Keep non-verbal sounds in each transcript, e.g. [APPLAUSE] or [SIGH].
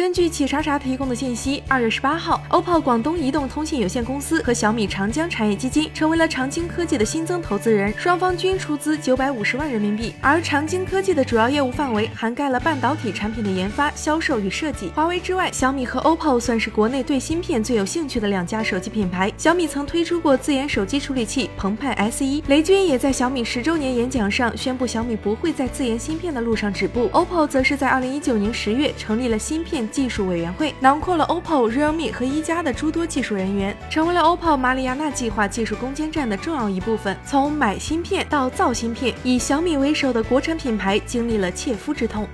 根据企查查提供的信息，二月十八号，OPPO 广东移动通信有限公司和小米长江产业基金成为了长京科技的新增投资人，双方均出资九百五十万人民币。而长京科技的主要业务范围涵盖了半导体产品的研发、销售与设计。华为之外，小米和 OPPO 算是国内对芯片最有兴趣的两家手机品牌。小米曾推出过自研手机处理器澎湃 S1，雷军也在小米十周年演讲上宣布，小米不会在自研芯片的路上止步。OPPO 则是在二零一九年十月成立了芯片技术委员会，囊括了 OPPO、Realme 和一加的诸多技术人员，成为了 OPPO 马里亚纳计划技术攻坚战的重要一部分。从买芯片到造芯片，以小米为首的国产品牌经历了切肤之痛。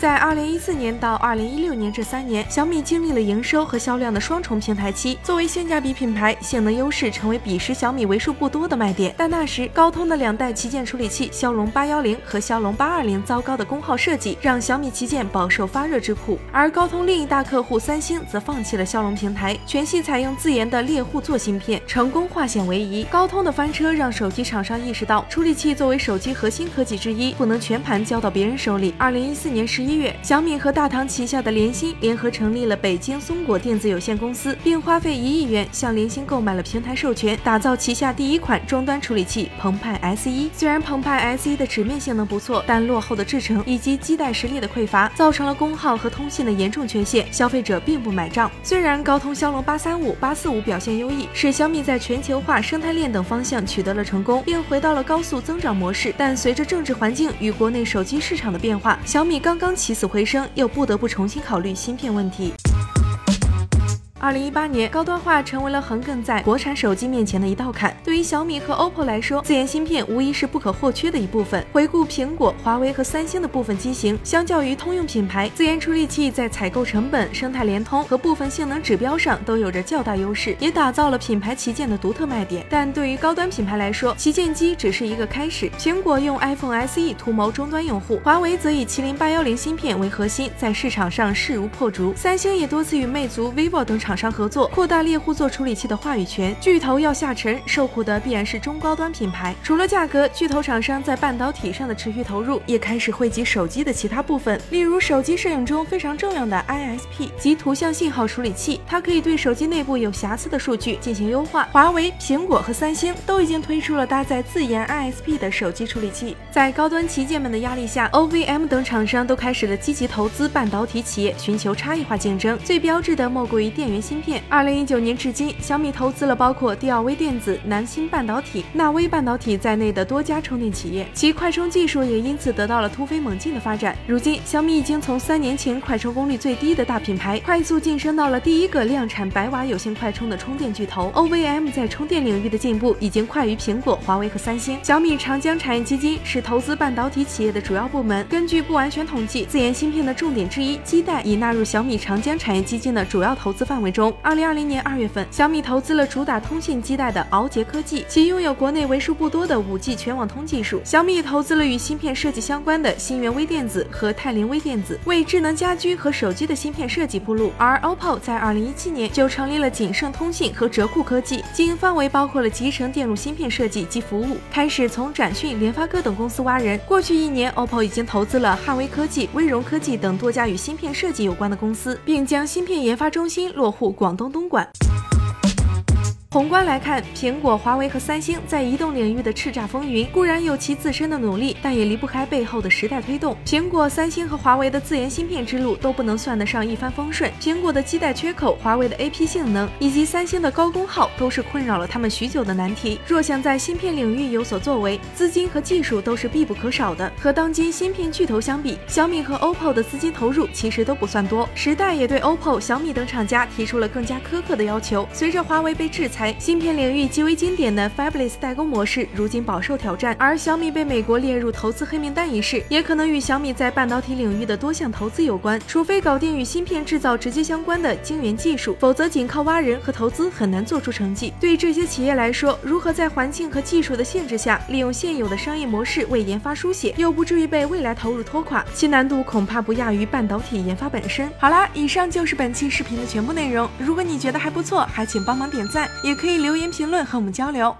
在二零一四年到二零一六年这三年，小米经历了营收和销量的双重平台期。作为性价比品牌，性能优势成为彼时小米为数不多的卖点。但那时高通的两代旗舰处理器骁龙八幺零和骁龙八二零糟糕的功耗设计，让小米旗舰饱受发热之苦。而高通另一大客户三星则放弃了骁龙平台，全系采用自研的猎户座芯片，成功化险为夷。高通的翻车让手机厂商意识到，处理器作为手机核心科技之一，不能全盘交到别人手里。二零一四年十一。一月，小米和大唐旗下的联芯联合成立了北京松果电子有限公司，并花费一亿元向联芯购买了平台授权，打造旗下第一款终端处理器澎湃 S1。虽然澎湃 S1 的纸面性能不错，但落后的制程以及基带实力的匮乏，造成了功耗和通信的严重缺陷，消费者并不买账。虽然高通骁龙八三五、八四五表现优异，使小米在全球化、生态链等方向取得了成功，并回到了高速增长模式，但随着政治环境与国内手机市场的变化，小米刚刚。起死回生，又不得不重新考虑芯片问题。二零一八年，高端化成为了横亘在国产手机面前的一道坎。对于小米和 OPPO 来说，自研芯片无疑是不可或缺的一部分。回顾苹果、华为和三星的部分机型，相较于通用品牌，自研处理器在采购成本、生态联通和部分性能指标上都有着较大优势，也打造了品牌旗舰的独特卖点。但对于高端品牌来说，旗舰机只是一个开始。苹果用 iPhone SE 图谋终端用户，华为则以麒麟八幺零芯片为核心，在市场上势如破竹。三星也多次与魅族、vivo 等厂。厂商合作扩大猎户座处理器的话语权，巨头要下沉，受苦的必然是中高端品牌。除了价格，巨头厂商在半导体上的持续投入也开始惠及手机的其他部分，例如手机摄影中非常重要的 ISP 及图像信号处理器，它可以对手机内部有瑕疵的数据进行优化。华为、苹果和三星都已经推出了搭载自研 ISP 的手机处理器。在高端旗舰们的压力下，OVM 等厂商都开始了积极投资半导体企业，寻求差异化竞争。最标志的莫过于电源。芯片。二零一九年至今，小米投资了包括第二微电子、南芯半导体、纳威半导体在内的多家充电企业，其快充技术也因此得到了突飞猛进的发展。如今，小米已经从三年前快充功率最低的大品牌，快速晋升到了第一个量产百瓦有线快充的充电巨头。OVM 在充电领域的进步已经快于苹果、华为和三星。小米长江产业基金是投资半导体企业的主要部门。根据不完全统计，自研芯片的重点之一基带已纳入小米长江产业基金的主要投资范围。中，二零二零年二月份，小米投资了主打通信基带的鳌杰科技，其拥有国内为数不多的五 G 全网通技术。小米投资了与芯片设计相关的新源微电子和泰林微电子，为智能家居和手机的芯片设计铺路。而 OPPO 在二零一七年就成立了景盛通信和哲库科技，经营范围包括了集成电路芯片设计及服务，开始从展讯、联发科等公司挖人。过去一年，OPPO 已经投资了汉威科技、威荣科技等多家与芯片设计有关的公司，并将芯片研发中心落户。广东东莞。宏观来看，苹果、华为和三星在移动领域的叱咤风云，固然有其自身的努力，但也离不开背后的时代推动。苹果、三星和华为的自研芯片之路都不能算得上一帆风顺。苹果的基带缺口、华为的 AP 性 [LAUGHS] 能以及三星的高功耗，都是困扰了他们许久的难题。若想在芯片领域有所作为，资金和技术都是必不可少的。和当今芯片巨头相比，小米和 OPPO 的资金投入其实都不算多。时代也对 OPPO、小米等厂家提出了更加苛刻的要求。随着华为被制裁。芯片领域极为经典的 Fabless 代工模式，如今饱受挑战。而小米被美国列入投资黑名单一事，也可能与小米在半导体领域的多项投资有关。除非搞定与芯片制造直接相关的晶圆技术，否则仅靠挖人和投资很难做出成绩。对这些企业来说，如何在环境和技术的限制下，利用现有的商业模式为研发书写，又不至于被未来投入拖垮，其难度恐怕不亚于半导体研发本身。好啦，以上就是本期视频的全部内容。如果你觉得还不错，还请帮忙点赞。也可以留言评论和我们交流。